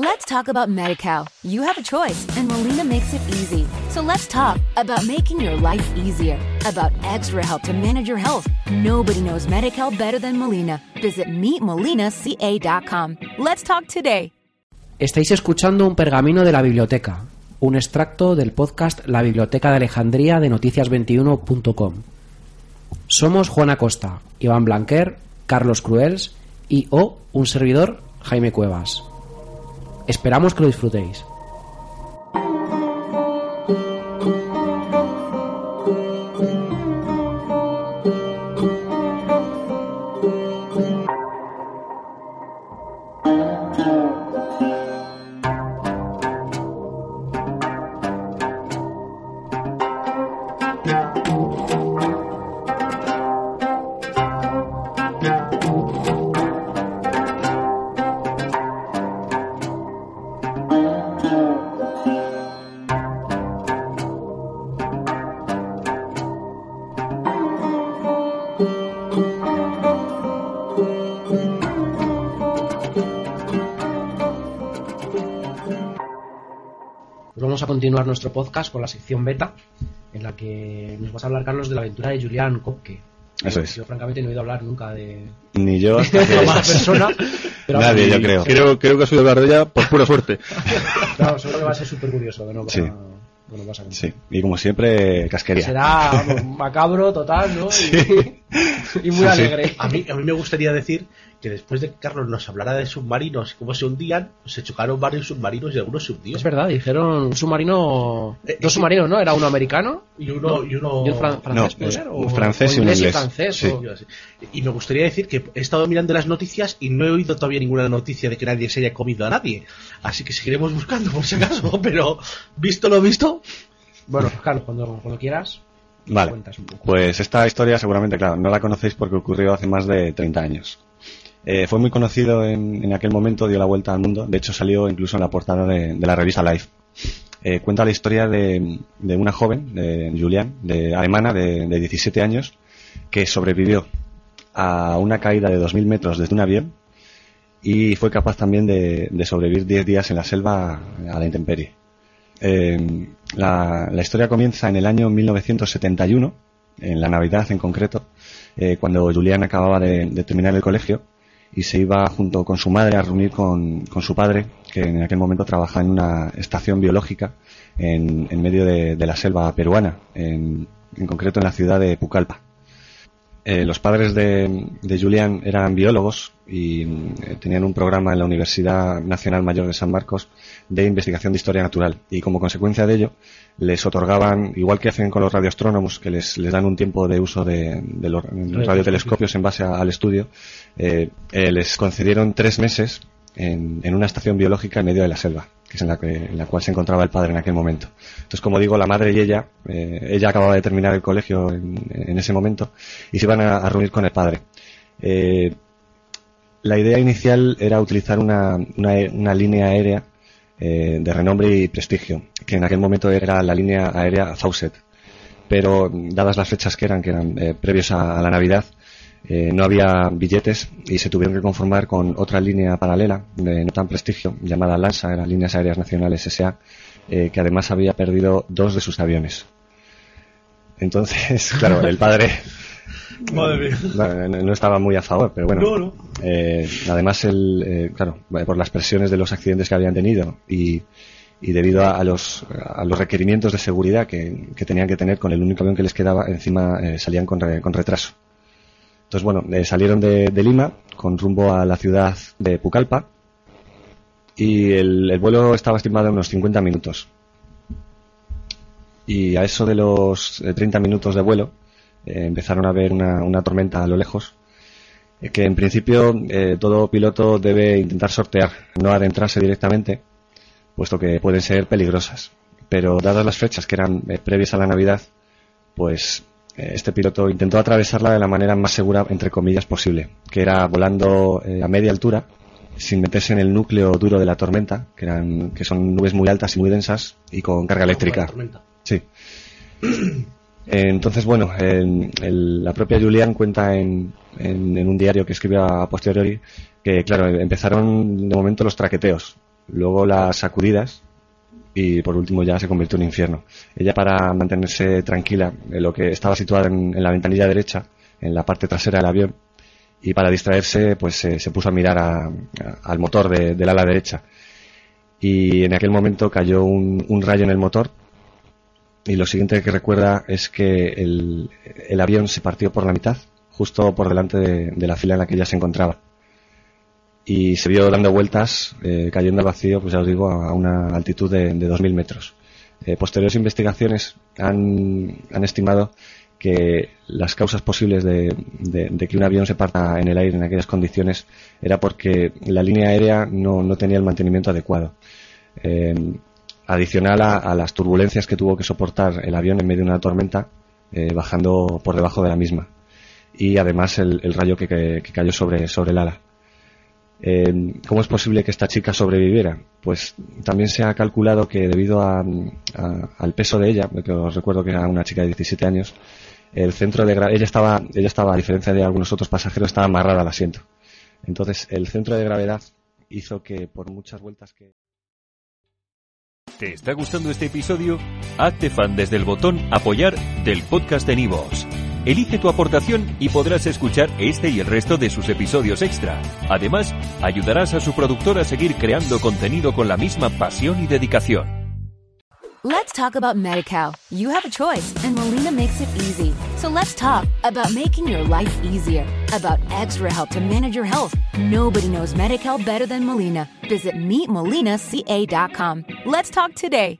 Let's talk about MediCal. You have a choice, and Molina makes it easy. So let's talk about making your life easier, about extra help to manage your health. Nobody knows MediCal better than Molina. Visit meetmolinaca.com. Let's talk today. Estáis escuchando un pergamino de la biblioteca, un extracto del podcast La Biblioteca de Alejandría de noticias21.com. Somos Juana Costa, Iván Blanquer, Carlos Cruels y o un servidor, Jaime Cuevas. Esperamos que lo disfrutéis. Pues vamos a continuar nuestro podcast con la sección beta, en la que nos vas a hablar, Carlos, de la aventura de Julian Kopke. Eso es. Yo, francamente, no he oído hablar nunca de Ni yo hasta que- más persona. Pero Nadie, yo creo. Creo, creo que has oído hablar de ella por pura suerte. Claro, seguro que va a ser súper curioso. No va, Sí. vas a. Sí, y como siempre, casquería. Será vamos, macabro total, ¿no? Y- Y, muy Sí, sí. alegre. A mí, a mí me gustaría decir que después de que Carlos nos hablara de submarinos, cómo se hundían, se chocaron varios submarinos y algunos se hundían. Es verdad, dijeron un submarino. Eh, Dos eh, submarinos, ¿no? Era uno americano Y uno, y uno... y un fran- francés, No, ¿puede es ser? un francés o y un inglés francés. Sí. o-. Y me gustaría decir que he estado mirando las noticias y no he oído todavía ninguna noticia de que nadie se haya comido a nadie. Así que seguiremos buscando por si acaso, pero visto lo visto, Bueno, pues Carlos, cuando, cuando quieras, Vale. cuentas un poco. Pues esta historia seguramente, claro, no la conocéis porque ocurrió hace más de 30 años. Eh, fue muy conocido en, en aquel momento, dio la vuelta al mundo. De hecho, salió incluso en la portada de, de la revista Life. Eh, cuenta la historia de, de una joven, de Julian, de alemana, de, de 17 años, que sobrevivió a una caída de 2.000 metros desde un avión y fue capaz también de, de sobrevivir 10 días en la selva a la intemperie. Eh, la, la historia comienza en el año 1971, en la Navidad en concreto, eh, cuando Julián acababa de, terminar el colegio y se iba junto con su madre a reunir con, su padre, que en aquel momento trabajaba en una estación biológica en, en medio de, de la selva peruana, en, en concreto en la ciudad de Pucallpa. Eh, los padres de, de Julián eran biólogos y eh, tenían un programa en la Universidad Nacional Mayor de San Marcos de investigación de historia natural. Y como consecuencia de ello les otorgaban, igual que hacen con los radioastrónomos, que les, dan un tiempo de uso de, los radiotelescopios en base al estudio, eh, les concedieron tres meses en una estación biológica en medio de la selva, que es en la, que, en la cual se encontraba el padre en aquel momento. Entonces, como digo, la madre y ella, eh, ella acababa de terminar el colegio en, ese momento y se iban a, reunir con el padre. Eh, la idea inicial era utilizar una, una, una línea aérea eh, de renombre y prestigio, que en aquel momento era la línea aérea Fawcett. Pero dadas las fechas que eran, que eran previos a la Navidad, eh, no había billetes y se tuvieron que conformar con otra línea paralela de no tan prestigio, llamada LANSA, eran Líneas Aéreas Nacionales S.A., eh, que además había perdido dos de sus aviones. Entonces, claro, el padre madre mía. bueno, no no estaba muy a favor, pero bueno. No, no. Eh, además, el, eh, claro, por las presiones de los accidentes que habían tenido y, y debido a, a los, a los requerimientos de seguridad que, que tenían que tener con el único avión que les quedaba, encima eh, salían con, re- con retraso. Entonces, bueno, eh, salieron de, Lima con rumbo a la ciudad de Pucallpa y el, el vuelo estaba estimado en unos 50 minutos. Y a eso de los eh, 30 minutos de vuelo, eh, empezaron a ver una, tormenta a lo lejos, eh, que en principio eh, todo piloto debe intentar sortear, no adentrarse directamente, puesto que pueden ser peligrosas. Pero dadas las fechas que eran eh, previas a la Navidad, pues eh, este piloto intentó atravesarla de la manera más segura, entre comillas, posible, que era volando eh, a media altura, sin meterse en el núcleo duro de la tormenta, que, eran, que son nubes muy altas y muy densas, y con carga eléctrica. Sí. Eh, Entonces, bueno, el- el- la propia Julian cuenta en, en- en un diario que escribió a posteriori que, claro, empezaron de momento los traqueteos. luego las sacudidas y por último ya se convirtió en infierno. Ella para mantenerse tranquila, lo que estaba situada en, la ventanilla derecha, en la parte trasera del avión, y para distraerse pues se puso a mirar a- al motor de- del ala derecha y en aquel momento cayó un, rayo en el motor y lo siguiente que recuerda es que el, avión se partió por la mitad justo por delante de, de la fila en la que ella se encontraba y se vio dando vueltas eh, cayendo al vacío pues ya os digo a, una altitud de, de 2.000 metros Eh, posteriores investigaciones han, estimado que las causas posibles de, que un avión se parta en el aire en aquellas condiciones era porque la línea aérea no, tenía el mantenimiento adecuado. Eh, adicional a, las turbulencias que tuvo que soportar el avión en medio de una tormenta, bajando por debajo de la misma. Y además el, rayo que, que- que cayó sobre, sobre el ala. Eh, ¿Cómo es posible que esta chica sobreviviera? Pues también se ha calculado que debido a- al peso de ella, que os recuerdo que era una chica de 17 años, el centro de ella estaba, ella estaba, a diferencia de algunos otros pasajeros, estaba amarrada al asiento. Entonces, el centro de gravedad hizo que por muchas vueltas que ¿Te está gustando este episodio? Hazte fan desde el botón Apoyar del podcast de Nivos. Elige tu aportación y podrás escuchar este y el resto de sus episodios extra. Además, ayudarás a su productor a seguir creando contenido con la misma pasión y dedicación. Let's talk about MediCal. You have a choice, and Molina makes it easy. So let's talk about making your life easier, about extra help to manage your health. Nobody knows MediCal better than Molina. Visit meetmolinaca.com. Let's talk today.